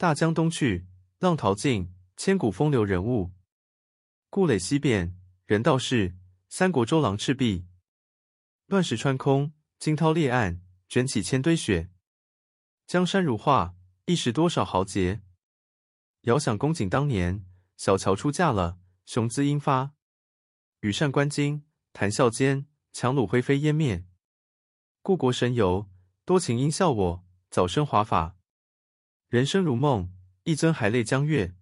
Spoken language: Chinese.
大江东去，浪淘尽，千古风流人物。故垒西变，人道是，三国周郎赤壁。乱石穿空，惊涛裂岸，卷起千堆雪。江山如画，一时多少豪杰。遥想公瑾当年，小乔出嫁了，雄姿英发。羽扇纶巾，谈笑间，樯橹灰飞烟灭。故国神游，多情应笑我，早生华发。人生如梦，一尊还酹江月。